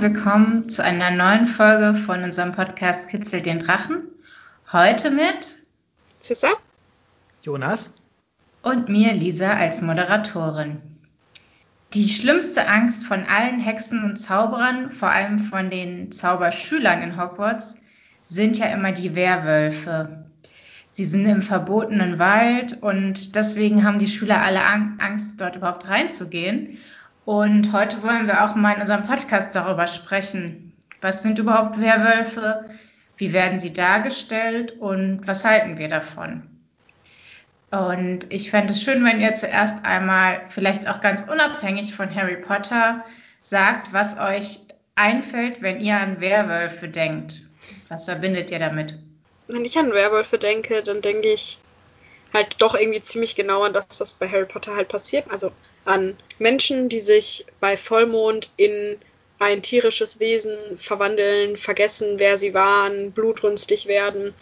Und willkommen zu einer neuen Folge von unserem Podcast Kitzel den Drachen. Heute mit Cissa, Jonas und mir, Lisa, als Moderatorin. Die schlimmste Angst von allen Hexen und Zauberern, vor allem von den Zauberschülern in Hogwarts, sind ja immer die Werwölfe. Sie sind im verbotenen Wald und deswegen haben die Schüler alle Angst, dort überhaupt reinzugehen. Und heute wollen wir auch mal in unserem Podcast darüber sprechen. Was sind überhaupt Werwölfe? Wie werden sie dargestellt und was halten wir davon? Und ich fände es schön, wenn ihr zuerst einmal, vielleicht auch ganz unabhängig von Harry Potter, sagt, was euch einfällt, wenn ihr an Werwölfe denkt. Was verbindet ihr damit? Wenn ich an Werwölfe denke, dann denke ich halt doch irgendwie ziemlich genau an das, was bei Harry Potter halt passiert. Also an Menschen, die sich bei Vollmond in ein tierisches Wesen verwandeln, vergessen, wer sie waren, blutrünstig werden,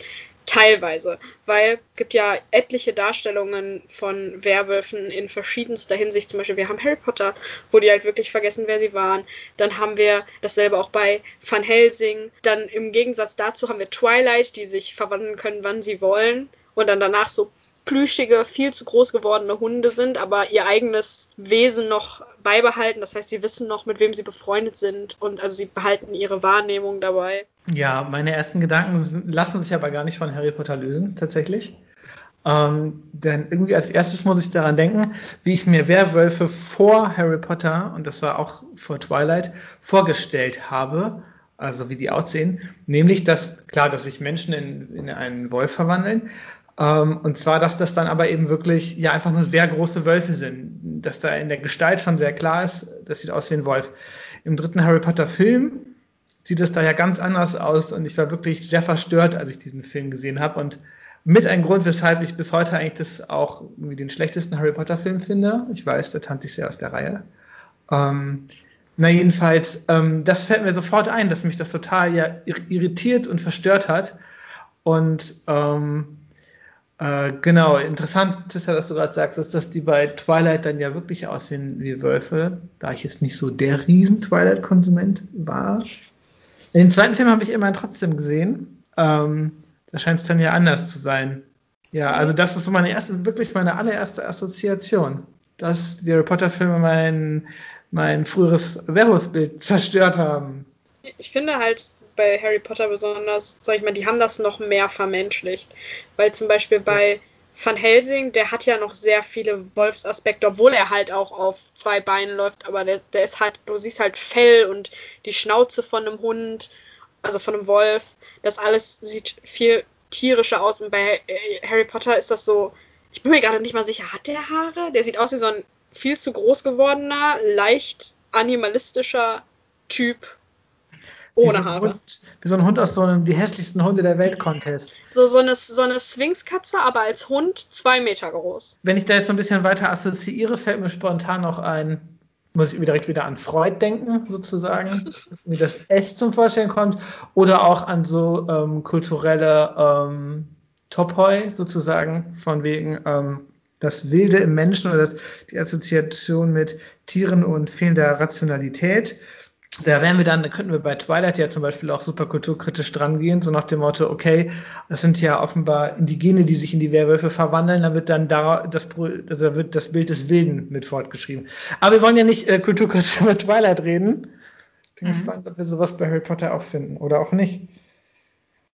Teilweise, weil es gibt ja etliche Darstellungen von Werwölfen in verschiedenster Hinsicht. Zum Beispiel, wir haben Harry Potter, wo die halt wirklich vergessen, wer sie waren. Dann haben wir dasselbe auch bei Van Helsing. Dann im Gegensatz dazu haben wir Twilight, die sich verwandeln können, wann sie wollen. Und dann danach so plüschige, viel zu groß gewordene Hunde sind, aber ihr eigenes Wesen noch beibehalten. Das heißt, sie wissen noch, mit wem sie befreundet sind und also sie behalten ihre Wahrnehmung dabei. Ja, meine ersten Gedanken lassen sich aber gar nicht von Harry Potter lösen, tatsächlich. Ähm, denn irgendwie als erstes muss ich daran denken, wie ich mir Werwölfe vor Harry Potter, und das war auch vor Twilight, vorgestellt habe. Also wie die aussehen. Nämlich, dass, klar, dass sich Menschen in, in einen Wolf verwandeln, und zwar, dass das dann aber eben wirklich ja einfach nur sehr große Wölfe sind. Dass da in der Gestalt schon sehr klar ist, das sieht aus wie ein Wolf. Im dritten Harry Potter Film sieht es da ja ganz anders aus und ich war wirklich sehr verstört, als ich diesen Film gesehen habe und mit ein Grund, weshalb ich bis heute eigentlich das auch irgendwie den schlechtesten Harry Potter Film finde. Ich weiß, der tanzt sich sehr aus der Reihe. Ähm, na jedenfalls, ähm, das fällt mir sofort ein, dass mich das total ja irritiert und verstört hat. Und ähm, äh, genau, interessant ist ja, dass du gerade sagst, dass, dass die bei Twilight dann ja wirklich aussehen wie Wölfe, da ich jetzt nicht so der Riesen-Twilight-Konsument war. Den zweiten Film habe ich immerhin trotzdem gesehen. Ähm, da scheint es dann ja anders zu sein. Ja, also das ist so meine erste, wirklich meine allererste Assoziation, dass die Harry Potter-Filme mein, mein früheres Werwolfbild zerstört haben. Ich finde halt, bei Harry Potter besonders, sag ich mal, die haben das noch mehr vermenschlicht. Weil zum Beispiel bei Van Helsing, der hat ja noch sehr viele Wolfsaspekte, obwohl er halt auch auf zwei Beinen läuft, aber der, der ist halt, du siehst halt Fell und die Schnauze von einem Hund, also von einem Wolf. Das alles sieht viel tierischer aus. Und bei Harry Potter ist das so, ich bin mir gerade nicht mal sicher, hat der Haare? Der sieht aus wie so ein viel zu groß gewordener, leicht animalistischer Typ ohne Haare. Hund, wie so ein Hund aus so einem die hässlichsten Hunde der Welt Contest. So, so eine, so eine Sphinxkatze, aber als Hund zwei Meter groß. Wenn ich da jetzt so ein bisschen weiter assoziiere, fällt mir spontan noch ein, muss ich direkt wieder an Freud denken, sozusagen, dass mir das S zum Vorstellen kommt, oder auch an so ähm, kulturelle ähm, Topoi, sozusagen, von wegen ähm, das Wilde im Menschen oder das, die Assoziation mit Tieren und fehlender Rationalität da wären wir dann, da könnten wir bei Twilight ja zum Beispiel auch super kulturkritisch drangehen, so nach dem Motto, okay, das sind ja offenbar Indigene, die sich in die Werwölfe verwandeln, dann wird dann da das, also wird das Bild des Wilden mit fortgeschrieben. Aber wir wollen ja nicht äh, kulturkritisch über Twilight reden. Bin mhm. gespannt, ob wir sowas bei Harry Potter auch finden oder auch nicht.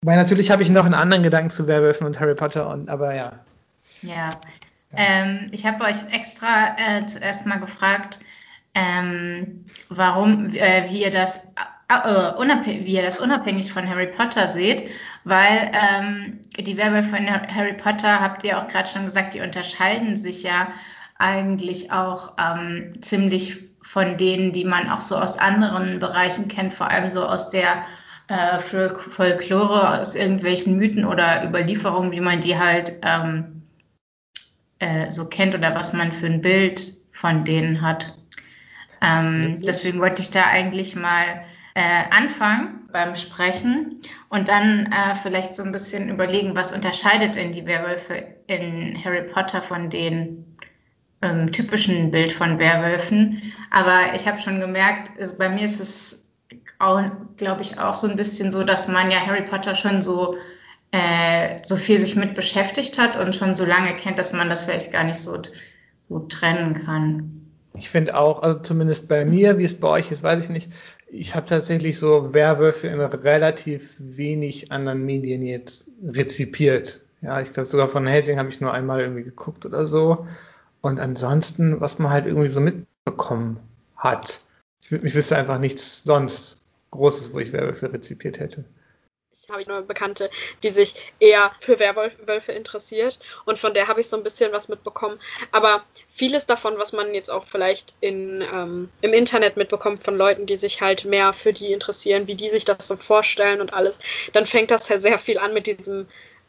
Weil natürlich habe ich noch einen anderen Gedanken zu Werwölfen und Harry Potter, und, aber ja. Ja, ähm, ich habe euch extra äh, zuerst mal gefragt, ähm, warum, äh, wie ihr das äh, wie ihr das unabhängig von Harry Potter seht, weil ähm, die Werwölfe von Harry Potter, habt ihr auch gerade schon gesagt, die unterscheiden sich ja eigentlich auch ähm, ziemlich von denen, die man auch so aus anderen Bereichen kennt, vor allem so aus der äh, Folklore, aus irgendwelchen Mythen oder Überlieferungen, wie man die halt ähm, äh, so kennt oder was man für ein Bild von denen hat. Ähm, deswegen wollte ich da eigentlich mal äh, anfangen beim Sprechen und dann äh, vielleicht so ein bisschen überlegen, was unterscheidet denn die Werwölfe in Harry Potter von den ähm, typischen Bild von Werwölfen. Aber ich habe schon gemerkt, also bei mir ist es glaube ich, auch so ein bisschen so, dass man ja Harry Potter schon so, äh, so viel sich mit beschäftigt hat und schon so lange kennt, dass man das vielleicht gar nicht so gut trennen kann. Ich finde auch, also zumindest bei mir, wie es bei euch ist, weiß ich nicht. Ich habe tatsächlich so Werwölfe in relativ wenig anderen Medien jetzt rezipiert. Ja, ich glaube sogar von Helsing habe ich nur einmal irgendwie geguckt oder so. Und ansonsten, was man halt irgendwie so mitbekommen hat. Ich, ich wüsste einfach nichts sonst Großes, wo ich Werwölfe rezipiert hätte habe ich nur Bekannte, die sich eher für Werwölfe interessiert und von der habe ich so ein bisschen was mitbekommen. Aber vieles davon, was man jetzt auch vielleicht in, ähm, im Internet mitbekommt von Leuten, die sich halt mehr für die interessieren, wie die sich das so vorstellen und alles, dann fängt das ja sehr viel an mit diesem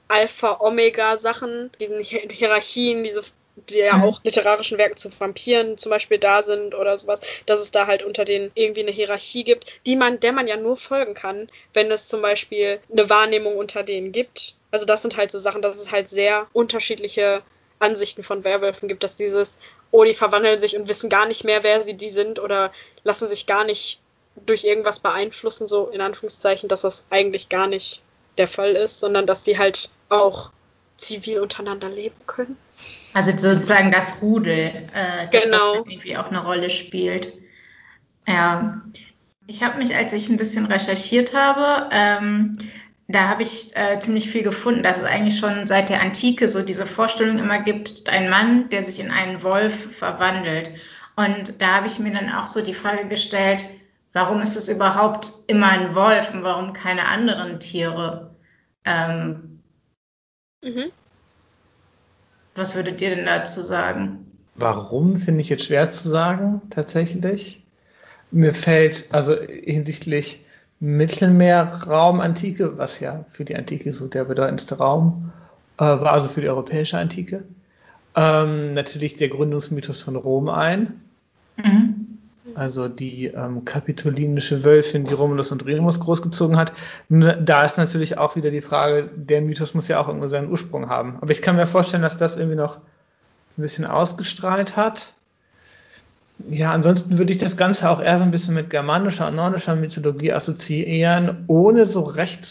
Alpha-Omega-Sachen, diesen Hierarchien, diese die ja mhm. auch literarischen Werken zu Vampiren zum Beispiel da sind oder sowas, dass es da halt unter denen irgendwie eine Hierarchie gibt, die man, der man ja nur folgen kann, wenn es zum Beispiel eine Wahrnehmung unter denen gibt. Also das sind halt so Sachen, dass es halt sehr unterschiedliche Ansichten von Werwölfen gibt, dass dieses, oh, die verwandeln sich und wissen gar nicht mehr, wer sie die sind oder lassen sich gar nicht durch irgendwas beeinflussen, so in Anführungszeichen, dass das eigentlich gar nicht der Fall ist, sondern dass die halt auch zivil untereinander leben können. Also sozusagen das Rudel, äh, dass genau. das irgendwie auch eine Rolle spielt. Ja, ich habe mich, als ich ein bisschen recherchiert habe, ähm, da habe ich äh, ziemlich viel gefunden, dass es eigentlich schon seit der Antike so diese Vorstellung immer gibt, ein Mann, der sich in einen Wolf verwandelt. Und da habe ich mir dann auch so die Frage gestellt, warum ist es überhaupt immer ein Wolf und warum keine anderen Tiere? Ähm, mhm. Was würdet ihr denn dazu sagen? Warum, finde ich jetzt schwer zu sagen, tatsächlich. Mir fällt also hinsichtlich Mittelmeerraum-Antike, was ja für die Antike so der bedeutendste Raum äh, war, also für die europäische Antike, ähm, natürlich der Gründungsmythos von Rom ein. Mhm. Also die ähm, kapitolinische Wölfin, die Romulus und Remus großgezogen hat. Da ist natürlich auch wieder die Frage, der Mythos muss ja auch irgendwo seinen Ursprung haben. Aber ich kann mir vorstellen, dass das irgendwie noch ein bisschen ausgestrahlt hat. Ja, ansonsten würde ich das Ganze auch eher so ein bisschen mit germanischer und nordischer Mythologie assoziieren, ohne so recht,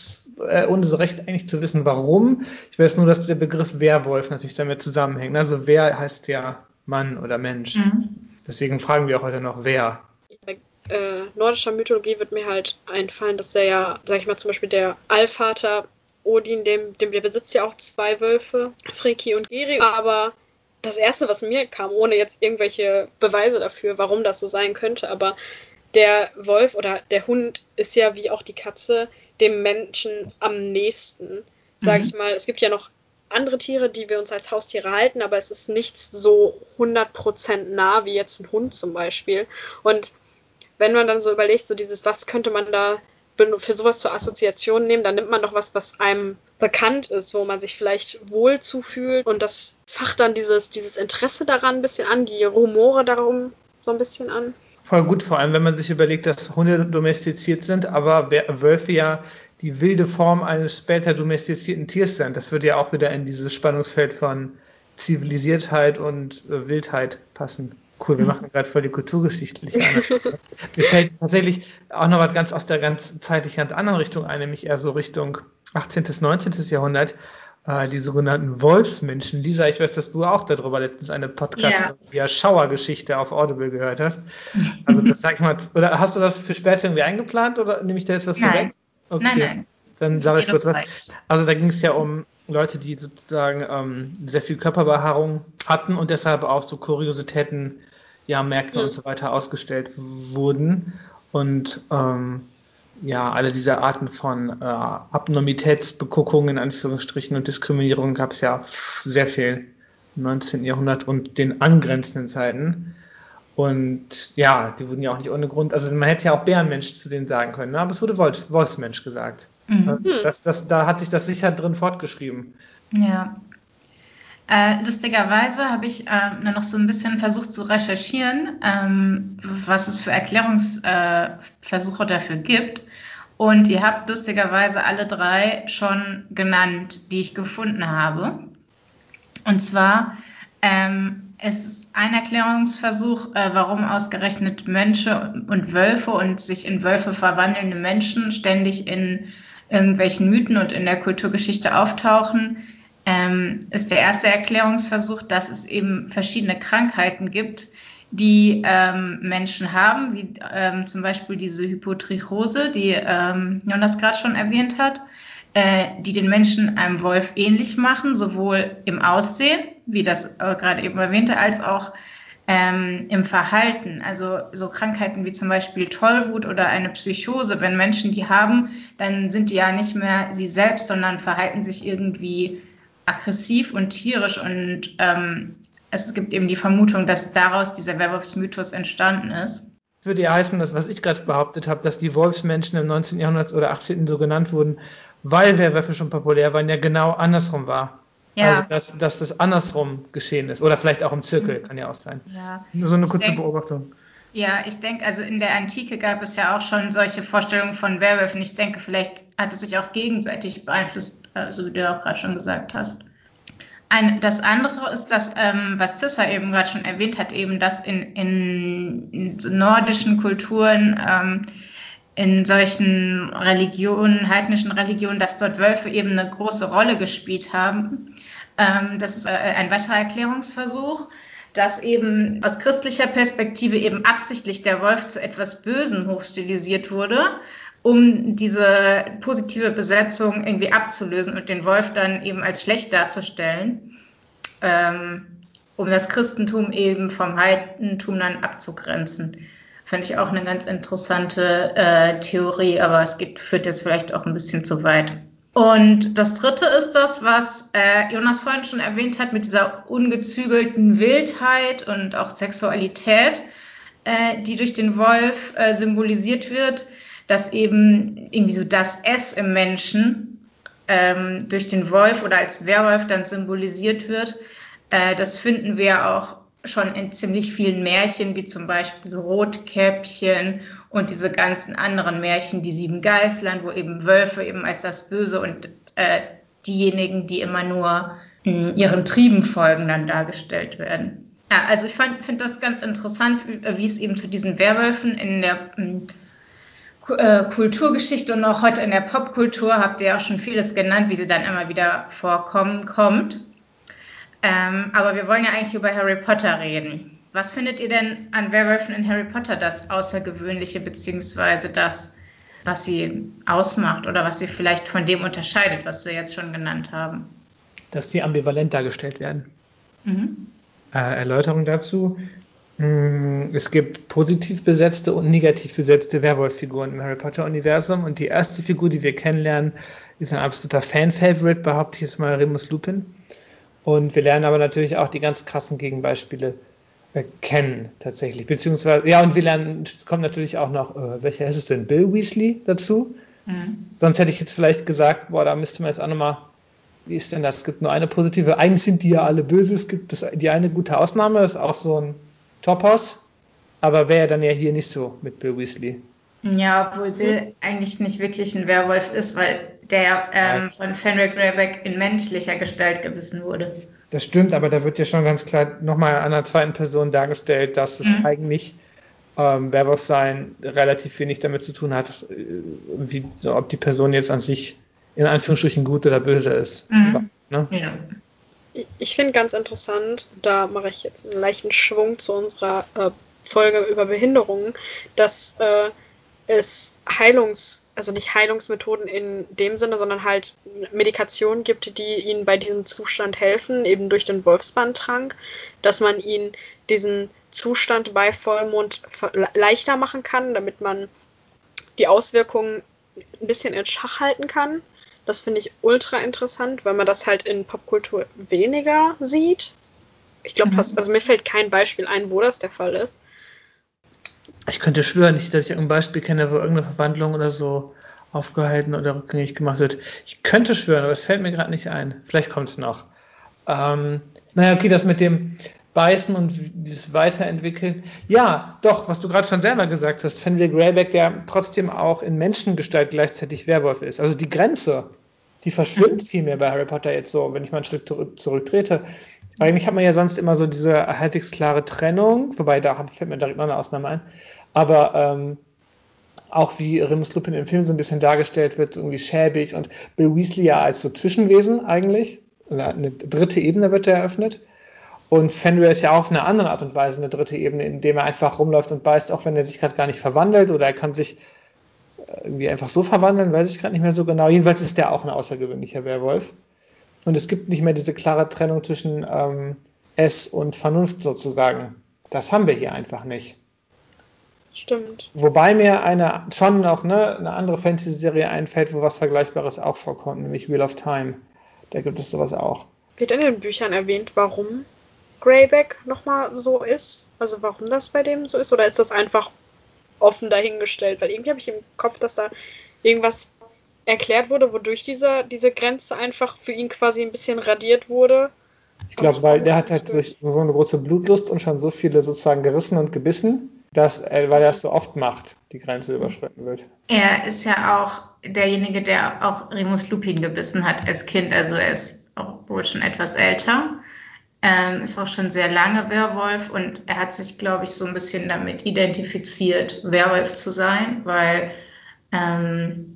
äh, ohne so recht eigentlich zu wissen, warum. Ich weiß nur, dass der Begriff Werwolf natürlich damit zusammenhängt. Also wer heißt ja Mann oder Mensch. Mhm. Deswegen fragen wir auch heute noch, wer. Bei äh, nordischer Mythologie wird mir halt einfallen, dass der ja, sag ich mal, zum Beispiel der Allvater Odin, dem, dem der besitzt ja auch zwei Wölfe, Freki und Geri, aber das erste, was mir kam, ohne jetzt irgendwelche Beweise dafür, warum das so sein könnte, aber der Wolf oder der Hund ist ja wie auch die Katze dem Menschen am nächsten, sage mhm. ich mal. Es gibt ja noch andere Tiere, die wir uns als Haustiere halten, aber es ist nichts so 100% nah wie jetzt ein Hund zum Beispiel. Und wenn man dann so überlegt, so dieses, was könnte man da für sowas zur Assoziation nehmen, dann nimmt man doch was, was einem bekannt ist, wo man sich vielleicht wohl zufühlt und das facht dann dieses, dieses Interesse daran ein bisschen an, die Rumore darum so ein bisschen an. Voll gut, vor allem wenn man sich überlegt, dass Hunde domestiziert sind, aber Wölfe ja die wilde Form eines später domestizierten Tiers sind. Das würde ja auch wieder in dieses Spannungsfeld von Zivilisiertheit und äh, Wildheit passen. Cool, wir mhm. machen gerade voll die kulturgeschichtliche Mir fällt tatsächlich auch noch was ganz aus der ganz zeitlich ganz anderen Richtung ein, nämlich eher so Richtung 18. bis 19. Jahrhundert. Äh, die sogenannten Wolfsmenschen. Lisa, ich weiß, dass du auch darüber letztens eine Podcast ja. Schauergeschichte auf Audible gehört hast. Also das sag ich mal, oder hast du das für später irgendwie eingeplant oder nehme ich da jetzt was vorweg? Okay. Nein, nein. Dann sage ich kurz was. Also da ging es ja um Leute, die sozusagen ähm, sehr viel Körperbehaarung hatten und deshalb auch so Kuriositäten, ja, Märkten mhm. und so weiter ausgestellt wurden. Und ähm, ja, alle diese Arten von äh, Abnormitätsbeguckungen in Anführungsstrichen und Diskriminierung gab es ja sehr viel im 19. Jahrhundert und den angrenzenden Zeiten. Und ja, die wurden ja auch nicht ohne Grund, also man hätte ja auch Bärenmensch zu denen sagen können, ne? aber es wurde Wolf, Wolfsmensch gesagt. Mhm. Das, das, da hat sich das sicher drin fortgeschrieben. Ja. Äh, lustigerweise habe ich äh, noch so ein bisschen versucht zu recherchieren, ähm, was es für Erklärungsversuche äh, dafür gibt. Und ihr habt lustigerweise alle drei schon genannt, die ich gefunden habe. Und zwar, ähm, es ist ein Erklärungsversuch, äh, warum ausgerechnet Mönche und Wölfe und sich in Wölfe verwandelnde Menschen ständig in irgendwelchen Mythen und in der Kulturgeschichte auftauchen, ähm, ist der erste Erklärungsversuch, dass es eben verschiedene Krankheiten gibt, die ähm, Menschen haben, wie ähm, zum Beispiel diese Hypotrichose, die ähm, Jonas gerade schon erwähnt hat, äh, die den Menschen einem Wolf ähnlich machen, sowohl im Aussehen, wie das äh, gerade eben erwähnte, als auch ähm, im Verhalten. Also so Krankheiten wie zum Beispiel Tollwut oder eine Psychose, wenn Menschen die haben, dann sind die ja nicht mehr sie selbst, sondern verhalten sich irgendwie aggressiv und tierisch und ähm, es gibt eben die Vermutung, dass daraus dieser Werwolfsmythos entstanden ist. Das würde ja heißen, dass was ich gerade behauptet habe, dass die Wolfsmenschen im 19. Jahrhundert oder 18. so genannt wurden, weil Werwölfe schon populär waren, ja genau andersrum war. Ja. Also dass, dass das andersrum geschehen ist. Oder vielleicht auch im Zirkel, kann ja auch sein. Ja. Nur so eine kurze denk, Beobachtung. Ja, ich denke, also in der Antike gab es ja auch schon solche Vorstellungen von Werwölfen. Ich denke, vielleicht hat es sich auch gegenseitig beeinflusst, so also wie du auch gerade schon gesagt hast. Ein, das andere ist das, ähm, was Cissa eben gerade schon erwähnt hat, eben, dass in, in, in nordischen Kulturen, ähm, in solchen Religionen, heidnischen Religionen, dass dort Wölfe eben eine große Rolle gespielt haben. Ähm, das ist äh, ein weiterer Erklärungsversuch, dass eben aus christlicher Perspektive eben absichtlich der Wolf zu etwas Bösen hochstilisiert wurde um diese positive Besetzung irgendwie abzulösen und den Wolf dann eben als schlecht darzustellen, ähm, um das Christentum eben vom Heidentum dann abzugrenzen. Fand ich auch eine ganz interessante äh, Theorie, aber es geht, führt jetzt vielleicht auch ein bisschen zu weit. Und das dritte ist das, was äh, Jonas vorhin schon erwähnt hat, mit dieser ungezügelten Wildheit und auch Sexualität, äh, die durch den Wolf äh, symbolisiert wird dass eben irgendwie so das S im Menschen ähm, durch den Wolf oder als Werwolf dann symbolisiert wird. Äh, das finden wir auch schon in ziemlich vielen Märchen, wie zum Beispiel Rotkäppchen und diese ganzen anderen Märchen, die sieben Geißlein, wo eben Wölfe eben als das Böse und äh, diejenigen, die immer nur mh, hm, ihren Trieben folgen, dann dargestellt werden. Ja, also ich finde das ganz interessant, wie, wie, es eben zu diesen Werwölfen in der hm, äh, Kulturgeschichte und auch heute in der Popkultur habt ihr auch schon vieles genannt, wie sie dann immer wieder vorkommen kommt. Ähm, aber wir wollen ja eigentlich über Harry Potter reden. Was findet ihr denn an Werwölfen in Harry Potter das Außergewöhnliche, beziehungsweise das, was sie ausmacht oder was sie vielleicht von dem unterscheidet, was wir jetzt schon genannt haben? Dass sie ambivalent dargestellt werden. Mhm. Äh, Erläuterung dazu. Mm, es gibt positiv besetzte und negativ besetzte Werwolf-Figuren im Harry Potter-Universum und die erste Figur, die wir kennenlernen, ist ein absoluter Fan-Favorite, behaupte ich jetzt mal Remus Lupin. Und wir lernen aber natürlich auch die ganz krassen Gegenbeispiele äh, kennen, tatsächlich. Beziehungsweise, ja, und wir lernen, es kommt natürlich auch noch, äh, welcher ist es denn? Bill Weasley dazu. Mhm. Sonst hätte ich jetzt vielleicht gesagt, boah, da müsste man jetzt auch nochmal wie ist denn das? Es gibt nur eine positive. Eigentlich sind die ja alle böse. Es gibt das, die eine gute Ausnahme, ist auch so ein Topos, aber wäre dann ja hier nicht so mit Bill Weasley. Ja, obwohl Bill eigentlich nicht wirklich ein Werwolf ist, weil der ähm, von Fenrir Greyback in menschlicher Gestalt gebissen wurde. Das stimmt, aber da wird ja schon ganz klar nochmal an einer zweiten Person dargestellt, dass es mhm. eigentlich ähm, Werwolf sein relativ wenig damit zu tun hat, äh, wie, so, ob die Person jetzt an sich in Anführungsstrichen gut oder böse ist. Mhm. Ne? Ja. Ich finde ganz interessant, da mache ich jetzt einen leichten Schwung zu unserer äh, Folge über Behinderungen, dass äh, es Heilungs, also nicht Heilungsmethoden in dem Sinne, sondern halt Medikationen gibt, die ihnen bei diesem Zustand helfen, eben durch den Wolfsbandtrank, dass man ihnen diesen Zustand bei Vollmond leichter machen kann, damit man die Auswirkungen ein bisschen in Schach halten kann. Das finde ich ultra interessant, weil man das halt in Popkultur weniger sieht. Ich glaube mhm. fast, also mir fällt kein Beispiel ein, wo das der Fall ist. Ich könnte schwören, nicht, dass ich irgendein Beispiel kenne, wo irgendeine Verwandlung oder so aufgehalten oder rückgängig gemacht wird. Ich könnte schwören, aber es fällt mir gerade nicht ein. Vielleicht kommt es noch. Ähm, naja, okay, das mit dem Beißen und dieses Weiterentwickeln. Ja, doch, was du gerade schon selber gesagt hast, Fenrir Greyback, der trotzdem auch in Menschengestalt gleichzeitig Werwolf ist. Also die Grenze, die verschwimmt mhm. viel mehr bei Harry Potter jetzt so, wenn ich mal einen Schritt zurücktrete. Eigentlich hat man ja sonst immer so diese halbwegs klare Trennung, wobei da fällt mir direkt noch eine Ausnahme ein. Aber ähm, auch wie Remus Lupin im Film so ein bisschen dargestellt wird, irgendwie schäbig und Bill Weasley ja als so Zwischenwesen eigentlich. Eine dritte Ebene wird eröffnet. Und Fenrir ist ja auch auf eine andere Art und Weise eine dritte Ebene, indem er einfach rumläuft und beißt, auch wenn er sich gerade gar nicht verwandelt oder er kann sich äh, irgendwie einfach so verwandeln, weiß ich gerade nicht mehr so genau. Jedenfalls ist der auch ein außergewöhnlicher Werwolf. Und es gibt nicht mehr diese klare Trennung zwischen ähm, S und Vernunft sozusagen. Das haben wir hier einfach nicht. Stimmt. Wobei mir eine schon noch ne, eine andere Fantasy-Serie einfällt, wo was Vergleichbares auch vorkommt, nämlich Wheel of Time. Da gibt es sowas auch. Wird in den Büchern erwähnt, warum Greyback nochmal so ist? Also warum das bei dem so ist? Oder ist das einfach offen dahingestellt? Weil irgendwie habe ich im Kopf, dass da irgendwas erklärt wurde, wodurch diese, diese Grenze einfach für ihn quasi ein bisschen radiert wurde. Ich glaube, weil der hat halt durch. so eine große Blutlust und schon so viele sozusagen gerissen und gebissen, dass er, weil er es so oft macht, die Grenze überschritten wird. Er ist ja auch derjenige, der auch Remus Lupin gebissen hat als Kind. Also er ist auch wohl schon etwas älter. Ähm, ist auch schon sehr lange Werwolf und er hat sich, glaube ich, so ein bisschen damit identifiziert, Werwolf zu sein, weil ähm,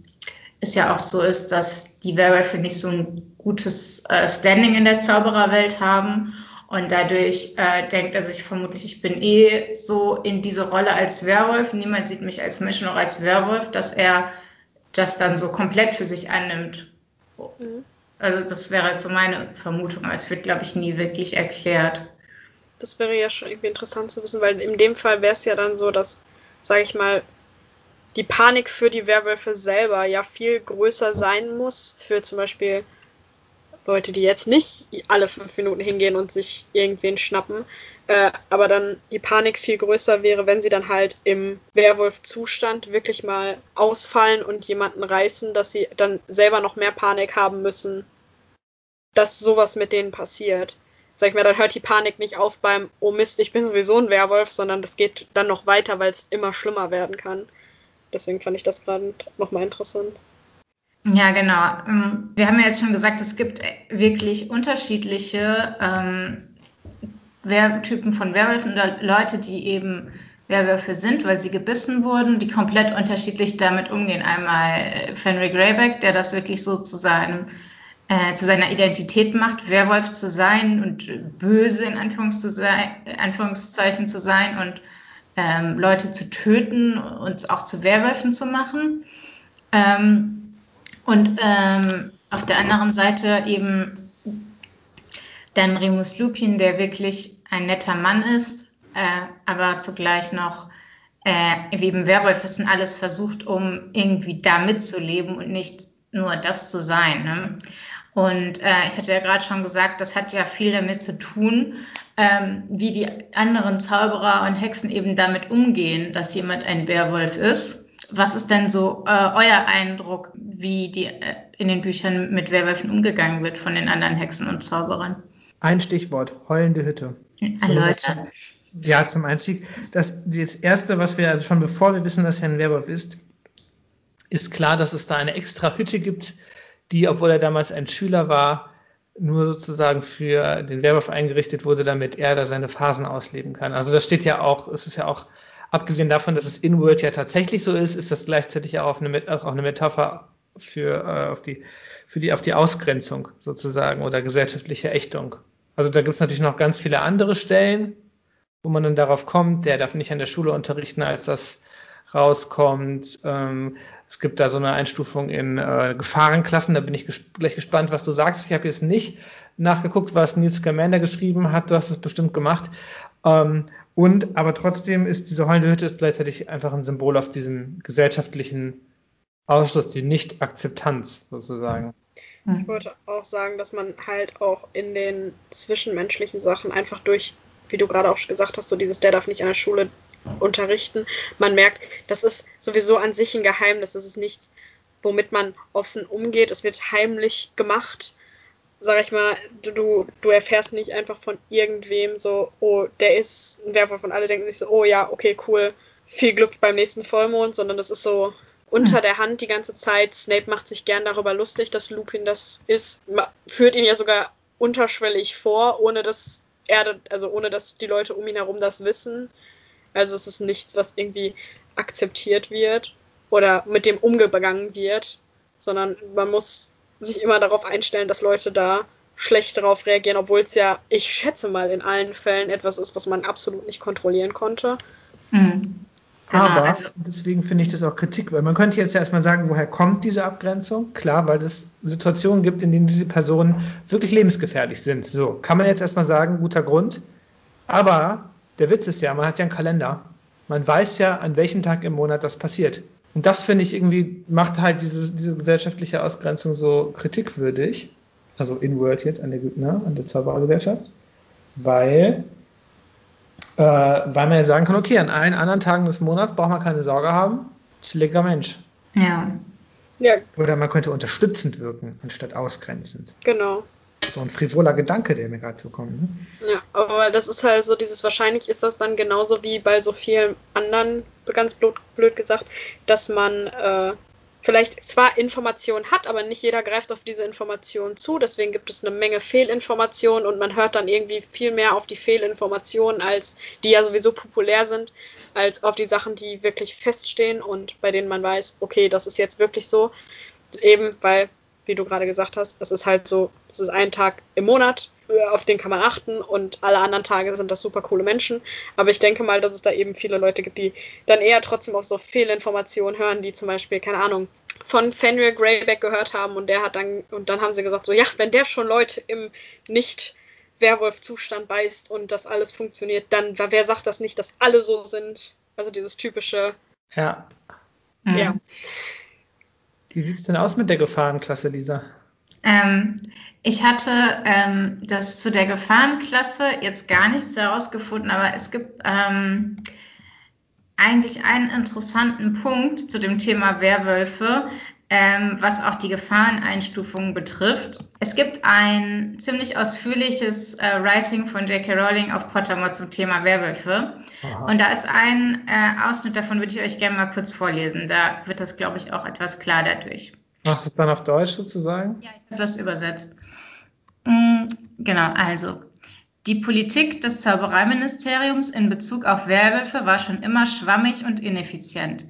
es ja auch so ist, dass die Werwölfe nicht so ein gutes äh, Standing in der Zaubererwelt haben. Und dadurch äh, denkt er sich vermutlich, ich bin eh so in diese Rolle als Werwolf. Niemand sieht mich als Mensch noch als Werwolf, dass er das dann so komplett für sich annimmt. Mhm. Also das wäre so meine Vermutung, aber es wird, glaube ich, nie wirklich erklärt. Das wäre ja schon irgendwie interessant zu wissen, weil in dem Fall wäre es ja dann so, dass, sage ich mal, die Panik für die Werwölfe selber ja viel größer sein muss, für zum Beispiel Leute, die jetzt nicht alle fünf Minuten hingehen und sich irgendwen schnappen, äh, aber dann die Panik viel größer wäre, wenn sie dann halt im Werwolf-Zustand wirklich mal ausfallen und jemanden reißen, dass sie dann selber noch mehr Panik haben müssen, dass sowas mit denen passiert. Sag ich mal, dann hört die Panik nicht auf beim, oh Mist, ich bin sowieso ein Werwolf, sondern das geht dann noch weiter, weil es immer schlimmer werden kann. Deswegen fand ich das gerade nochmal interessant. Ja, genau. Ähm, wir haben ja jetzt schon gesagt, es gibt wirklich unterschiedliche ähm, Typen von Werwölfen oder Leute, die eben Werwölfe sind, weil sie gebissen wurden, die komplett unterschiedlich damit umgehen. Einmal Fenry Greyback, der das wirklich so zu seinem äh, zu seiner Identität macht, Werwolf zu sein und böse in Anführungszeichen zu sein und ähm, Leute zu töten und auch zu Werwölfen zu machen. Ähm, und ähm, auf der anderen Seite eben dann Remus Lupin, der wirklich ein netter Mann ist, äh, aber zugleich noch äh, wie im Werwolf ist und alles versucht, um irgendwie da mitzuleben und nicht nur das zu sein. Ne? Und äh, ich hatte ja gerade schon gesagt, das hat ja viel damit zu tun, ähm, wie die anderen Zauberer und Hexen eben damit umgehen, dass jemand ein Werwolf ist. Was ist denn so äh, euer Eindruck, wie die äh, in den Büchern mit Werwölfen umgegangen wird von den anderen Hexen und Zauberern? Ein Stichwort, heulende Hütte. Erläutern. Ja, zum Einstieg. Das, das erste, was wir, also schon bevor wir wissen, dass er ein Werwolf ist, ist klar, dass es da eine extra Hütte gibt, die, obwohl er damals ein Schüler war, nur sozusagen für den Werwolf eingerichtet wurde, damit er da seine Phasen ausleben kann. Also das steht ja auch, es ist ja auch, abgesehen davon, dass es in World ja tatsächlich so ist, ist das gleichzeitig auch eine, auch eine Metapher für, äh, auf die, für die, auf die Ausgrenzung sozusagen oder gesellschaftliche Ächtung. Also da gibt es natürlich noch ganz viele andere Stellen, wo man dann darauf kommt, der darf nicht an der Schule unterrichten, als das rauskommt. Ähm, es gibt da so eine Einstufung in äh, Gefahrenklassen, da bin ich ges gleich gespannt, was du sagst. Ich habe jetzt nicht nachgeguckt, was Nils Scamander geschrieben hat, du hast es bestimmt gemacht. Ähm, und aber trotzdem ist diese heulende Hütte ist gleichzeitig einfach ein Symbol auf diesen gesellschaftlichen Ausschluss, die Nicht-Akzeptanz sozusagen. Ich wollte auch sagen, dass man halt auch in den zwischenmenschlichen Sachen einfach durch, wie du gerade auch gesagt hast, so dieses, der darf nicht an der Schule unterrichten. Man merkt, das ist sowieso an sich ein Geheimnis. Das ist nichts, womit man offen umgeht. Es wird heimlich gemacht. Sag ich mal, du, du erfährst nicht einfach von irgendwem so, oh, der ist ein Werwolf und alle denken sich so, oh ja, okay, cool, viel Glück beim nächsten Vollmond, sondern das ist so unter der Hand die ganze Zeit. Snape macht sich gern darüber lustig, dass Lupin das ist, führt ihn ja sogar unterschwellig vor, ohne dass er, also ohne dass die Leute um ihn herum das wissen. Also es ist nichts, was irgendwie akzeptiert wird oder mit dem umgegangen wird, sondern man muss sich immer darauf einstellen, dass Leute da schlecht darauf reagieren, obwohl es ja, ich schätze mal, in allen Fällen etwas ist, was man absolut nicht kontrollieren konnte. Mhm. Genau, Aber also, deswegen finde ich das auch Kritik, weil man könnte jetzt erstmal sagen, woher kommt diese Abgrenzung? Klar, weil es Situationen gibt, in denen diese Personen wirklich lebensgefährlich sind. So, kann man jetzt erstmal sagen, guter Grund. Aber der Witz ist ja, man hat ja einen Kalender. Man weiß ja, an welchem Tag im Monat das passiert. Und das finde ich irgendwie, macht halt diese, diese gesellschaftliche Ausgrenzung so kritikwürdig. Also in Word jetzt an der, ne, an der Zauberergesellschaft. Weil äh, weil man ja sagen kann, okay, an allen anderen Tagen des Monats braucht man keine Sorge haben. Chilliger Mensch. Ja. ja. Oder man könnte unterstützend wirken, anstatt ausgrenzend. Genau. So ein frivoler Gedanke, der mir gerade so kommt. Ne? Ja, aber das ist halt so dieses, wahrscheinlich ist das dann genauso wie bei so vielen anderen, ganz blöd, blöd gesagt, dass man äh, vielleicht zwar Informationen hat, aber nicht jeder greift auf diese Informationen zu. Deswegen gibt es eine Menge Fehlinformationen und man hört dann irgendwie viel mehr auf die Fehlinformationen, als die ja sowieso populär sind, als auf die Sachen, die wirklich feststehen und bei denen man weiß, okay, das ist jetzt wirklich so. Eben weil, wie du gerade gesagt hast, es ist halt so, es ist ein Tag im Monat, auf den kann man achten und alle anderen Tage sind das super coole Menschen. Aber ich denke mal, dass es da eben viele Leute gibt, die dann eher trotzdem auf so Fehlinformationen hören, die zum Beispiel, keine Ahnung, von Fenrir Greyback gehört haben und der hat dann, und dann haben sie gesagt, so, ja, wenn der schon Leute im nicht Werwolf-Zustand beißt und das alles funktioniert, dann, wer sagt das nicht, dass alle so sind? Also dieses typische. Ja. Ja. Wie sieht es denn aus mit der Gefahrenklasse, Lisa? Ähm, ich hatte ähm, das zu der Gefahrenklasse jetzt gar nichts herausgefunden, aber es gibt ähm, eigentlich einen interessanten Punkt zu dem Thema Werwölfe, ähm, was auch die Gefahreneinstufungen betrifft. Es gibt ein ziemlich ausführliches äh, Writing von J.K. Rowling auf Pottermore zum Thema Werwölfe. Aha. Und da ist ein äh, Ausschnitt davon, würde ich euch gerne mal kurz vorlesen. Da wird das, glaube ich, auch etwas klar dadurch. Machst du es dann auf Deutsch sozusagen? Ja, ich habe das übersetzt. Mm, genau, also. Die Politik des Zaubereiministeriums in Bezug auf Werwölfe war schon immer schwammig und ineffizient.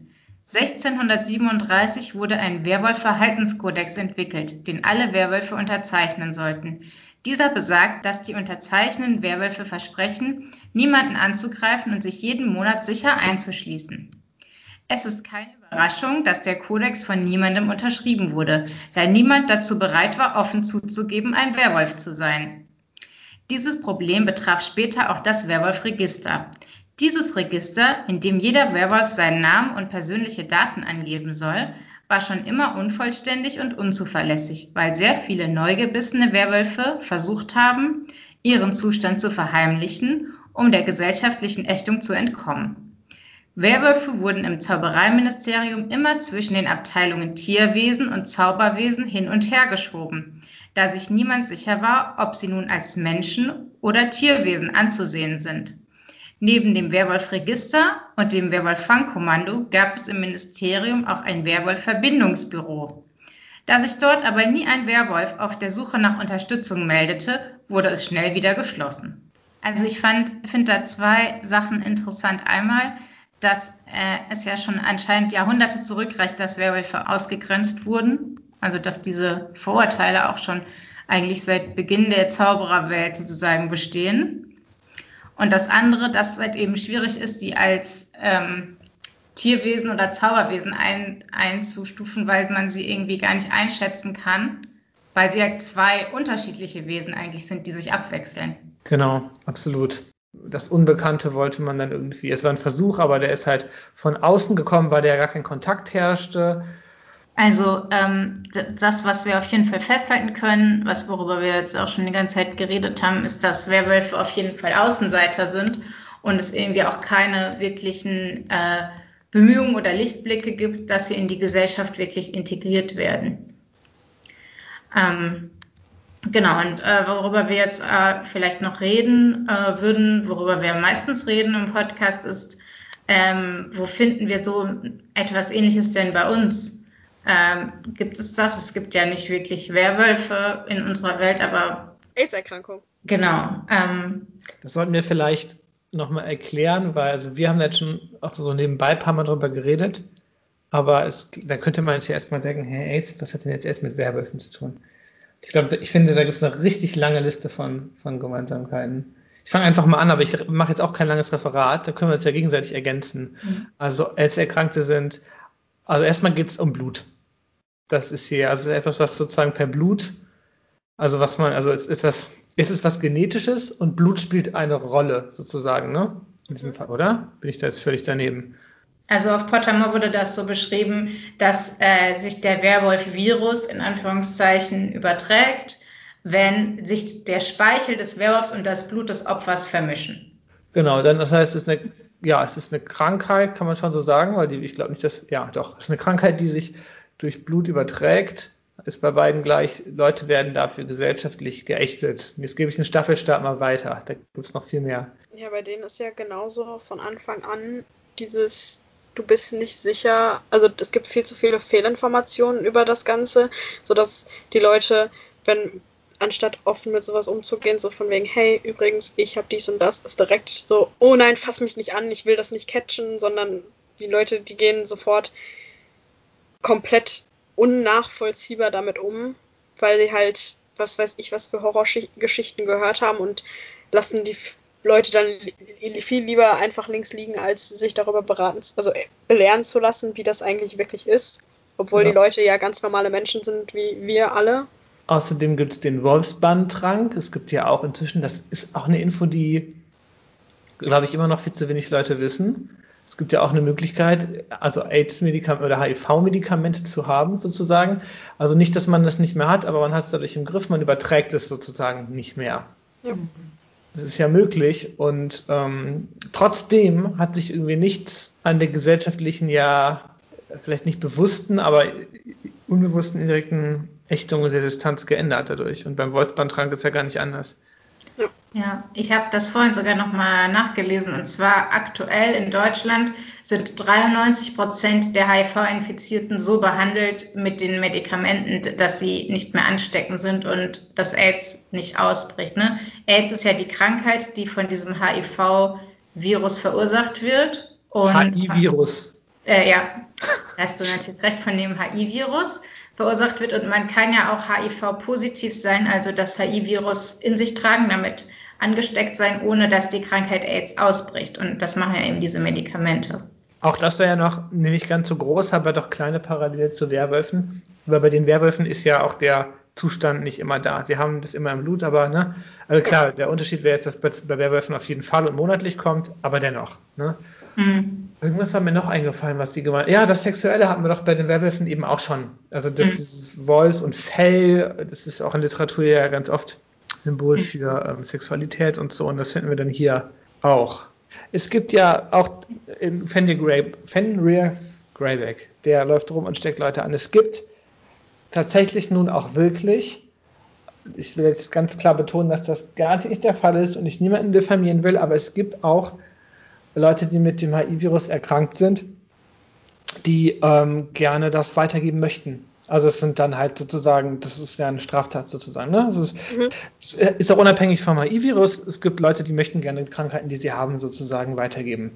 1637 wurde ein Werwolf-Verhaltenskodex entwickelt, den alle Werwölfe unterzeichnen sollten. Dieser besagt, dass die unterzeichnenden Werwölfe versprechen, niemanden anzugreifen und sich jeden Monat sicher einzuschließen. Es ist keine Überraschung, dass der Kodex von niemandem unterschrieben wurde, da niemand dazu bereit war, offen zuzugeben, ein Werwolf zu sein. Dieses Problem betraf später auch das Werwolf-Register. Dieses Register, in dem jeder Werwolf seinen Namen und persönliche Daten angeben soll, war schon immer unvollständig und unzuverlässig, weil sehr viele neugebissene Werwölfe versucht haben, ihren Zustand zu verheimlichen, um der gesellschaftlichen Ächtung zu entkommen. Werwölfe wurden im Zaubereiministerium immer zwischen den Abteilungen Tierwesen und Zauberwesen hin und her geschoben, da sich niemand sicher war, ob sie nun als Menschen oder Tierwesen anzusehen sind. Neben dem Werwolf-Register und dem Werwolf-Fangkommando gab es im Ministerium auch ein Werwolf-Verbindungsbüro. Da sich dort aber nie ein Werwolf auf der Suche nach Unterstützung meldete, wurde es schnell wieder geschlossen. Also ich finde da zwei Sachen interessant. Einmal, dass äh, es ja schon anscheinend Jahrhunderte zurückreicht, dass Werwölfe ausgegrenzt wurden. Also dass diese Vorurteile auch schon eigentlich seit Beginn der Zaubererwelt sozusagen bestehen. Und das andere, dass es halt eben schwierig ist, die als ähm, Tierwesen oder Zauberwesen ein, einzustufen, weil man sie irgendwie gar nicht einschätzen kann, weil sie ja zwei unterschiedliche Wesen eigentlich sind, die sich abwechseln. Genau, absolut das Unbekannte wollte man dann irgendwie, es war ein Versuch, aber der ist halt von außen gekommen, weil der gar kein Kontakt herrschte. Also ähm, das, was wir auf jeden Fall festhalten können, was worüber wir jetzt auch schon die ganze Zeit geredet haben, ist, dass Werwölfe auf jeden Fall Außenseiter sind und es irgendwie auch keine wirklichen äh, Bemühungen oder Lichtblicke gibt, dass sie in die Gesellschaft wirklich integriert werden. Ähm, Genau, und äh, worüber wir jetzt äh, vielleicht noch reden äh, würden, worüber wir meistens reden im Podcast, ist, ähm, wo finden wir so etwas Ähnliches denn bei uns? Ähm, gibt es das? Es gibt ja nicht wirklich Werwölfe in unserer Welt, aber AIDS-Erkrankung. Genau. Ähm, das sollten wir vielleicht nochmal erklären, weil also wir haben jetzt schon auch so nebenbei ein paar Mal drüber geredet, aber es, da könnte man jetzt ja erstmal denken, hey AIDS, was hat denn jetzt erst mit Werwölfen zu tun? Ich glaube, ich finde, da gibt es eine richtig lange Liste von, von Gemeinsamkeiten. Ich fange einfach mal an, aber ich mache jetzt auch kein langes Referat, da können wir uns ja gegenseitig ergänzen. Mhm. Also als Erkrankte sind, also erstmal geht es um Blut. Das ist hier, also etwas, was sozusagen per Blut, also was man, also es ist was, es ist was Genetisches und Blut spielt eine Rolle sozusagen, ne? In diesem Fall, oder? Bin ich da jetzt völlig daneben? Also auf Pottermore wurde das so beschrieben, dass äh, sich der Werwolf-Virus in Anführungszeichen überträgt, wenn sich der Speichel des Werwolfs und das Blut des Opfers vermischen. Genau, dann das heißt, es ist eine, ja, es ist eine Krankheit, kann man schon so sagen, weil die, ich glaube nicht, dass, ja, doch, es ist eine Krankheit, die sich durch Blut überträgt. Ist bei beiden gleich, Leute werden dafür gesellschaftlich geächtet. Jetzt gebe ich den Staffelstab mal weiter, da gibt es noch viel mehr. Ja, bei denen ist ja genauso von Anfang an dieses du bist nicht sicher. Also es gibt viel zu viele Fehlinformationen über das Ganze, sodass die Leute, wenn anstatt offen mit sowas umzugehen, so von wegen, hey, übrigens, ich habe dies und das, ist direkt so, oh nein, fass mich nicht an, ich will das nicht catchen, sondern die Leute, die gehen sofort komplett unnachvollziehbar damit um, weil sie halt, was weiß ich, was für Horrorgeschichten gehört haben und lassen die Leute dann viel lieber einfach links liegen, als sich darüber beraten, also äh, belehren zu lassen, wie das eigentlich wirklich ist. Obwohl ja. die Leute ja ganz normale Menschen sind, wie wir alle. Außerdem gibt es den Wolfsbandtrank. Es gibt ja auch inzwischen, das ist auch eine Info, die, glaube ich, immer noch viel zu wenig Leute wissen. Es gibt ja auch eine Möglichkeit, also AIDS-Medikamente oder HIV-Medikamente zu haben, sozusagen. Also nicht, dass man das nicht mehr hat, aber man hat es dadurch im Griff, man überträgt es sozusagen nicht mehr. Ja. Das ist ja möglich und ähm, trotzdem hat sich irgendwie nichts an der gesellschaftlichen, ja, vielleicht nicht bewussten, aber unbewussten indirekten Ächtung der Distanz geändert dadurch. Und beim Wolfsbandtrank ist ja gar nicht anders. Ja, ich habe das vorhin sogar nochmal nachgelesen. Und zwar aktuell in Deutschland sind 93 Prozent der HIV-Infizierten so behandelt mit den Medikamenten, dass sie nicht mehr ansteckend sind und das AIDS nicht ausbricht. Ne? AIDS ist ja die Krankheit, die von diesem HIV-Virus verursacht wird. HIV-Virus. Äh, ja, da hast du natürlich recht von dem HIV-Virus verursacht wird. Und man kann ja auch HIV-positiv sein, also das HIV-Virus in sich tragen, damit angesteckt sein, ohne dass die Krankheit AIDS ausbricht. Und das machen ja eben diese Medikamente. Auch das wäre ja noch nicht ganz so groß, aber doch kleine Parallele zu Werwölfen. Aber bei den Werwölfen ist ja auch der Zustand nicht immer da. Sie haben das immer im Blut, aber, ne? Also klar, der Unterschied wäre jetzt, dass bei Werwölfen auf jeden Fall und monatlich kommt, aber dennoch, ne? Mhm. Irgendwas war mir noch eingefallen, was die gemeint Ja, das Sexuelle hatten wir doch bei den Werwölfen eben auch schon. Also das, mhm. dieses Voice und Fell, das ist auch in Literatur ja ganz oft Symbol mhm. für ähm, Sexualität und so, und das finden wir dann hier auch. Es gibt ja auch in Fenrir, Fenrir Greyback, der läuft rum und steckt Leute an. Es gibt tatsächlich nun auch wirklich, ich will jetzt ganz klar betonen, dass das gar nicht der Fall ist und ich niemanden diffamieren will, aber es gibt auch Leute, die mit dem HIV-Virus erkrankt sind, die ähm, gerne das weitergeben möchten. Also es sind dann halt sozusagen, das ist ja eine Straftat sozusagen. Ne? Es ist, mhm. ist auch unabhängig vom HIV-Virus. Es gibt Leute, die möchten gerne Krankheiten, die sie haben, sozusagen weitergeben.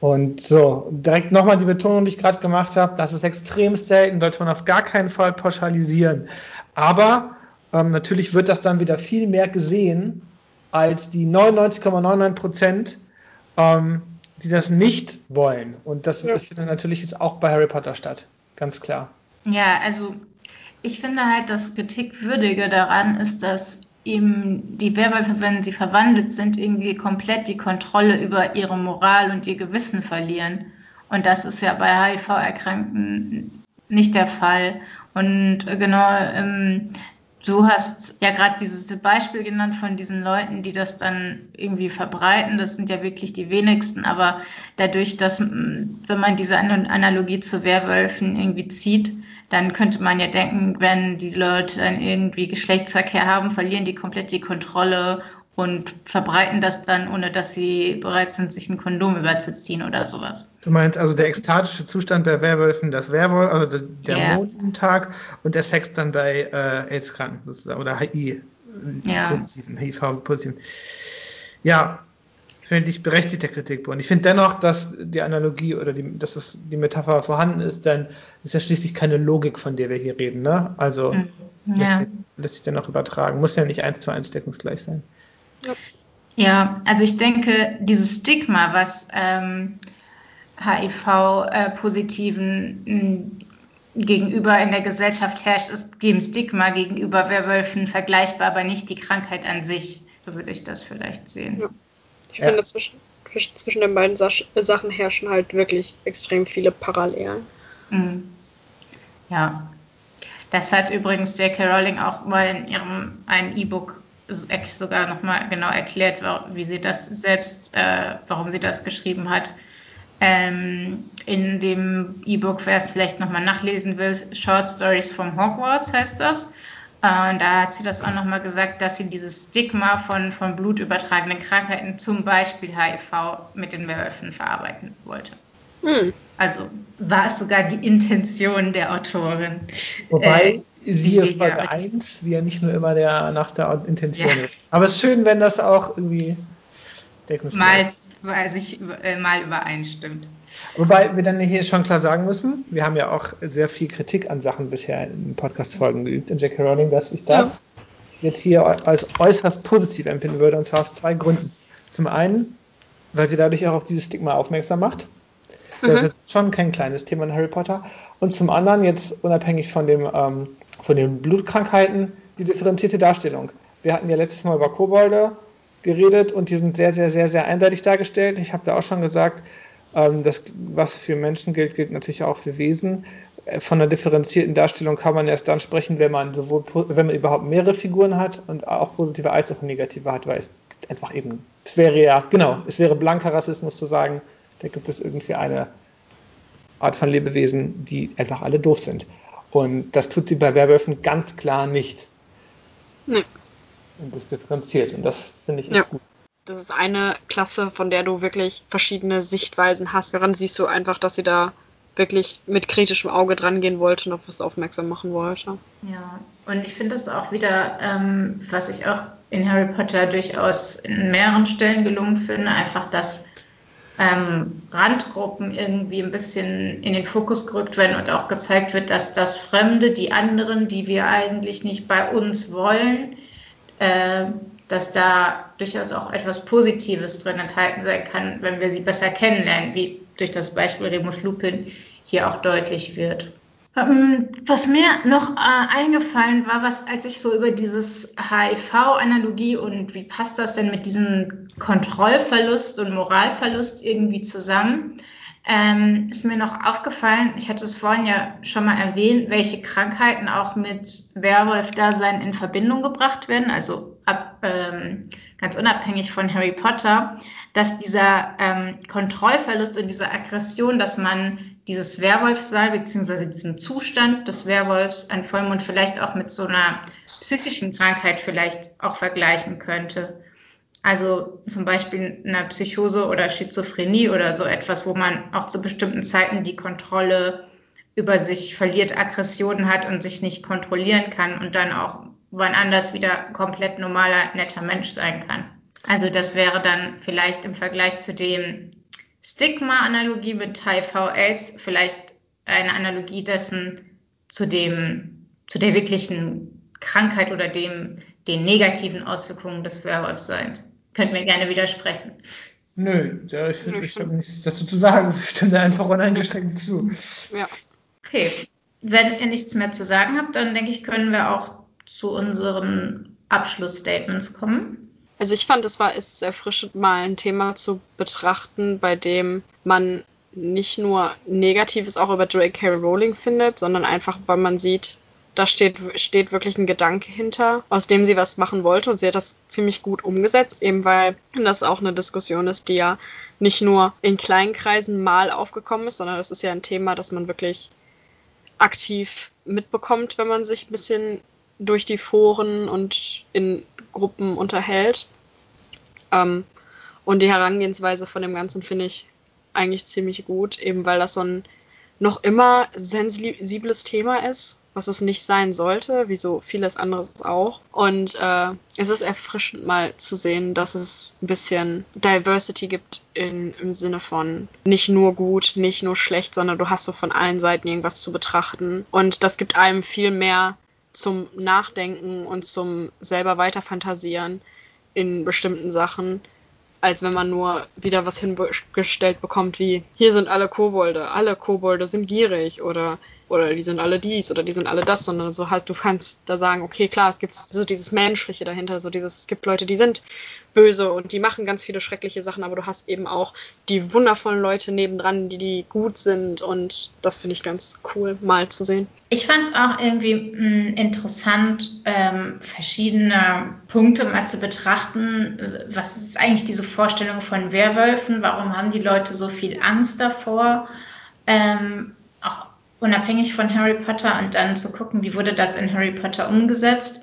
Und so, direkt nochmal die Betonung, die ich gerade gemacht habe, das ist extrem selten, sollte man auf gar keinen Fall pauschalisieren. Aber ähm, natürlich wird das dann wieder viel mehr gesehen als die 99,99 Prozent, ähm, die das nicht wollen. Und das ja. findet natürlich jetzt auch bei Harry Potter statt, ganz klar. Ja, also ich finde halt, das Kritikwürdige daran ist, dass eben die Werwölfe, wenn sie verwandelt sind, irgendwie komplett die Kontrolle über ihre Moral und ihr Gewissen verlieren. Und das ist ja bei HIV-Erkrankten nicht der Fall. Und genau, ähm, du hast ja gerade dieses Beispiel genannt von diesen Leuten, die das dann irgendwie verbreiten. Das sind ja wirklich die wenigsten. Aber dadurch, dass, wenn man diese Analogie zu Werwölfen irgendwie zieht, dann könnte man ja denken, wenn die Leute dann irgendwie Geschlechtsverkehr haben, verlieren die komplett die Kontrolle und verbreiten das dann, ohne dass sie bereit sind, sich ein Kondom überzuziehen oder sowas. Du meinst also der ekstatische Zustand bei Werwölfen, das Werwolf, also der yeah. Mondentag und der Sex dann bei äh, AIDS-Kranken oder HI. ja. positiven, HIV-positiven. Ja, finde ich berechtigt der Kritik. Und ich finde dennoch, dass die Analogie oder die, dass das, die Metapher vorhanden ist, denn es ist ja schließlich keine Logik, von der wir hier reden. Ne? Also mhm. ja. lässt, sich, lässt sich dennoch übertragen. Muss ja nicht eins zu eins deckungsgleich sein. Ja. ja, also ich denke, dieses Stigma, was ähm, HIV-Positiven gegenüber in der Gesellschaft herrscht, ist dem Stigma gegenüber Werwölfen vergleichbar, aber nicht die Krankheit an sich. So würde ich das vielleicht sehen. Ja. Ich ja. finde, zwischen, zwischen den beiden Sachen herrschen halt wirklich extrem viele Parallelen. Mhm. Ja. Das hat übrigens J.K. Rowling auch mal in ihrem ein E-Book sogar nochmal genau erklärt, wie sie das selbst, äh, warum sie das geschrieben hat. Ähm, in dem E-Book, wer es vielleicht nochmal nachlesen will, Short Stories from Hogwarts heißt das. Äh, und da hat sie das auch nochmal gesagt, dass sie dieses Stigma von, von blutübertragenen Krankheiten, zum Beispiel HIV, mit den Werwölfen verarbeiten wollte. Hm. Also war es sogar die Intention der Autorin. Wobei äh, siehe Folge 1, wie ja nicht nur immer der nach der Intention ja. ist. Aber es ist schön, wenn das auch irgendwie mal, sich, äh, mal übereinstimmt. Wobei wir dann hier schon klar sagen müssen, wir haben ja auch sehr viel Kritik an Sachen bisher in Podcast-Folgen geübt in J.K. Rowling, dass ich das ja. jetzt hier als äußerst positiv empfinden würde, und zwar aus zwei Gründen. Zum einen, weil sie dadurch auch auf dieses Stigma aufmerksam macht. Mhm. Das ist schon kein kleines Thema in Harry Potter. Und zum anderen, jetzt unabhängig von, dem, ähm, von den Blutkrankheiten, die differenzierte Darstellung. Wir hatten ja letztes Mal über Kobolde geredet und die sind sehr, sehr, sehr, sehr eindeutig dargestellt. Ich habe da auch schon gesagt, ähm, das, was für Menschen gilt, gilt natürlich auch für Wesen. Äh, von einer differenzierten Darstellung kann man erst dann sprechen, wenn man sowohl, wenn man überhaupt mehrere Figuren hat und auch positive als auch negative hat, weil es einfach eben, es wäre ja, genau, es wäre blanker Rassismus zu sagen, da gibt es irgendwie eine Art von Lebewesen, die einfach alle doof sind. Und das tut sie bei Werwölfen ganz klar nicht. Nee. Und das differenziert. Und das finde ich echt ja. gut das ist eine Klasse, von der du wirklich verschiedene Sichtweisen hast. Daran siehst du einfach, dass sie da wirklich mit kritischem Auge dran gehen wollte und auf was aufmerksam machen wollte. Ja, und ich finde das auch wieder, ähm, was ich auch in Harry Potter durchaus in mehreren Stellen gelungen finde, einfach, dass ähm, Randgruppen irgendwie ein bisschen in den Fokus gerückt werden und auch gezeigt wird, dass das Fremde, die anderen, die wir eigentlich nicht bei uns wollen, äh, dass da durchaus auch etwas Positives drin enthalten sein kann, wenn wir sie besser kennenlernen, wie durch das Beispiel Remus Lupin hier auch deutlich wird. Ähm, was mir noch äh, eingefallen war, was als ich so über dieses HIV-Analogie und wie passt das denn mit diesem Kontrollverlust und Moralverlust irgendwie zusammen, ähm, ist mir noch aufgefallen, ich hatte es vorhin ja schon mal erwähnt, welche Krankheiten auch mit Werwolf-Dasein in Verbindung gebracht werden, also ab, ähm, ganz unabhängig von Harry Potter, dass dieser ähm, Kontrollverlust und diese Aggression, dass man dieses Werwolfsein beziehungsweise diesen Zustand des Werwolfs an Vollmond vielleicht auch mit so einer psychischen Krankheit vielleicht auch vergleichen könnte. Also zum Beispiel einer Psychose oder Schizophrenie oder so etwas, wo man auch zu bestimmten Zeiten die Kontrolle über sich verliert, Aggressionen hat und sich nicht kontrollieren kann und dann auch wann anders wieder komplett normaler, netter Mensch sein kann. Also das wäre dann vielleicht im Vergleich zu dem Stigma-Analogie mit HIV-AIDS vielleicht eine Analogie dessen zu dem, zu der wirklichen Krankheit oder dem, den negativen Auswirkungen des Werwolfseins. Könnt mir gerne widersprechen. Nö, ja, ich finde, ich habe nichts dazu zu sagen. Ich stimme einfach uneingeschränkt zu. Ja. Okay. Wenn ihr nichts mehr zu sagen habt, dann denke ich, können wir auch zu unseren Abschlussstatements kommen. Also ich fand, es war es erfrischend, mal ein Thema zu betrachten, bei dem man nicht nur Negatives auch über J.K. Rowling findet, sondern einfach, weil man sieht, da steht, steht wirklich ein Gedanke hinter, aus dem sie was machen wollte und sie hat das ziemlich gut umgesetzt, eben weil das auch eine Diskussion ist, die ja nicht nur in kleinen Kreisen mal aufgekommen ist, sondern das ist ja ein Thema, das man wirklich aktiv mitbekommt, wenn man sich ein bisschen durch die Foren und in Gruppen unterhält. Ähm, und die Herangehensweise von dem Ganzen finde ich eigentlich ziemlich gut, eben weil das so ein noch immer sensibles Thema ist, was es nicht sein sollte, wie so vieles anderes auch. Und äh, es ist erfrischend mal zu sehen, dass es ein bisschen Diversity gibt in, im Sinne von nicht nur gut, nicht nur schlecht, sondern du hast so von allen Seiten irgendwas zu betrachten. Und das gibt einem viel mehr zum Nachdenken und zum selber weiterfantasieren in bestimmten Sachen, als wenn man nur wieder was hingestellt bekommt wie hier sind alle Kobolde, alle Kobolde sind gierig oder oder die sind alle dies oder die sind alle das, sondern so halt, du kannst da sagen, okay, klar, es gibt so dieses Menschliche dahinter, so dieses, es gibt Leute, die sind böse und die machen ganz viele schreckliche Sachen, aber du hast eben auch die wundervollen Leute nebendran, die, die gut sind und das finde ich ganz cool, mal zu sehen. Ich fand es auch irgendwie mh, hm, interessant, ähm, verschiedene Punkte mal zu betrachten. Was ist eigentlich diese Vorstellung von Werwölfen? Warum haben die Leute so viel Angst davor? Ähm, unabhängig von Harry Potter und dann zu gucken, wie wurde das in Harry Potter umgesetzt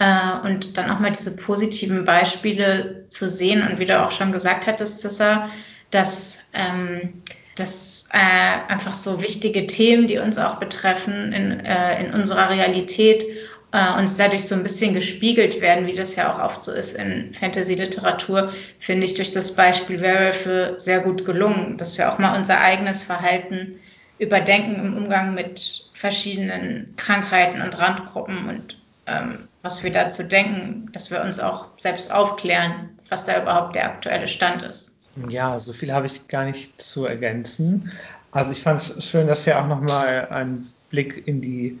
äh, und dann auch mal diese positiven Beispiele zu sehen. Und wie du auch schon gesagt hattest, Tessa, dass, ähm, dass äh, einfach so wichtige Themen, die uns auch betreffen in, äh, in unserer Realität, äh, uns dadurch so ein bisschen gespiegelt werden, wie das ja auch oft so ist in Fantasy-Literatur, finde ich durch das Beispiel Werwölfe sehr gut gelungen, dass wir auch mal unser eigenes Verhalten überdenken im Umgang mit verschiedenen Krankheiten und Randgruppen und ähm, was wir dazu denken, dass wir uns auch selbst aufklären, was da überhaupt der aktuelle Stand ist. Ja, so viel habe ich gar nicht zu ergänzen. Also ich fand es schön, dass wir auch nochmal einen Blick in die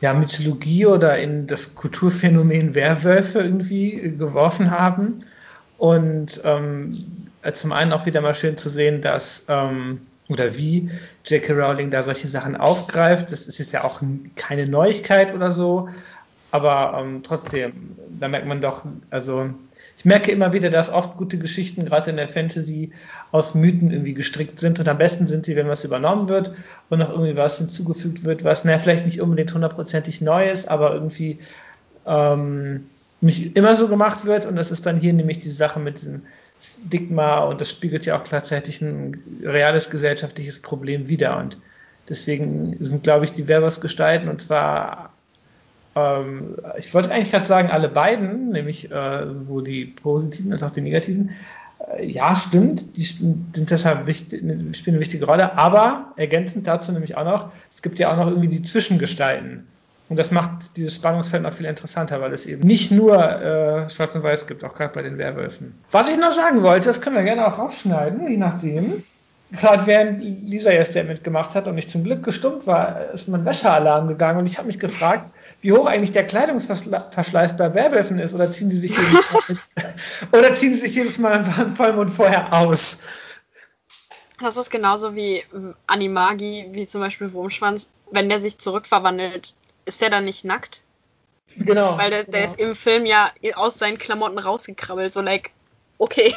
ja, Mythologie oder in das Kulturphänomen Werwölfe irgendwie geworfen haben. Und ähm, zum einen auch wieder mal schön zu sehen, dass ähm, oder wie J.K. Rowling da solche Sachen aufgreift. Das ist jetzt ja auch keine Neuigkeit oder so, aber ähm, trotzdem, da merkt man doch, also ich merke immer wieder, dass oft gute Geschichten, gerade in der Fantasy, aus Mythen irgendwie gestrickt sind und am besten sind sie, wenn was übernommen wird und noch irgendwie was hinzugefügt wird, was, naja, vielleicht nicht unbedingt hundertprozentig neu ist, aber irgendwie ähm, nicht immer so gemacht wird und das ist dann hier nämlich die Sache mit diesem Stigma und das spiegelt ja auch gleichzeitig ein reales gesellschaftliches Problem wider. Und deswegen sind, glaube ich, die Werbungsgestalten und zwar, ähm, ich wollte eigentlich gerade sagen, alle beiden, nämlich äh, sowohl die positiven als auch die negativen, äh, ja, stimmt, die sind deshalb wichtig, spielen eine wichtige Rolle, aber ergänzend dazu nämlich auch noch, es gibt ja auch noch irgendwie die Zwischengestalten. Und das macht dieses Spannungsfeld noch viel interessanter, weil es eben nicht nur äh, Schwarz und Weiß gibt, auch gerade bei den Werwölfen. Was ich noch sagen wollte, das können wir gerne auch rausschneiden, je nachdem. Gerade während Lisa ihr Statement gemacht hat und ich zum Glück gestummt war, ist mein Wäschealarm gegangen und ich habe mich gefragt, wie hoch eigentlich der Kleidungsverschleiß bei Werwölfen ist oder ziehen die sich jedes Mal, oder ziehen sie sich jedes Mal im Vollmond vorher aus? Das ist genauso wie Animagi, wie zum Beispiel Wurmschwanz. Wenn der sich zurückverwandelt, ist der dann nicht nackt? Genau. Weil der, genau. der ist im Film ja aus seinen Klamotten rausgekrabbelt, so like, okay.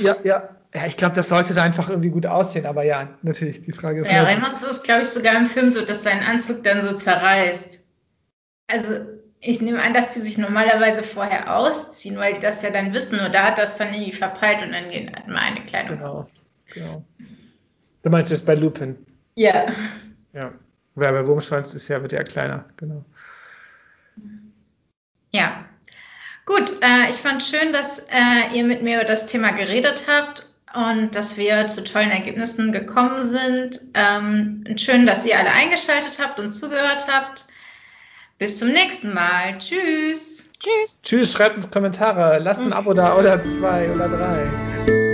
Ja, ja. Ja, ich glaube, das sollte da einfach irgendwie gut aussehen, aber ja, natürlich, die Frage ist. Ja, Reimers ist, glaube ich, sogar im Film so, dass sein Anzug dann so zerreißt. Also, ich nehme an, dass die sich normalerweise vorher ausziehen, weil die das ja dann wissen, oder hat das dann irgendwie verpeilt und dann gehen halt mal eine Kleidung. Genau, genau. Du meinst jetzt bei Lupin? Ja. Ja. Wer bei Wurmschwanz ist ja, wird ja kleiner, genau. Ja. Gut, äh, ich fand schön, dass äh, ihr mit mir über das Thema geredet habt und dass wir zu tollen Ergebnissen gekommen sind. Ähm, schön, dass ihr alle eingeschaltet habt und zugehört habt. Bis zum nächsten Mal. Tschüss. Tschüss. Tschüss, schreibt uns Kommentare, lasst ein Abo da oder zwei oder drei.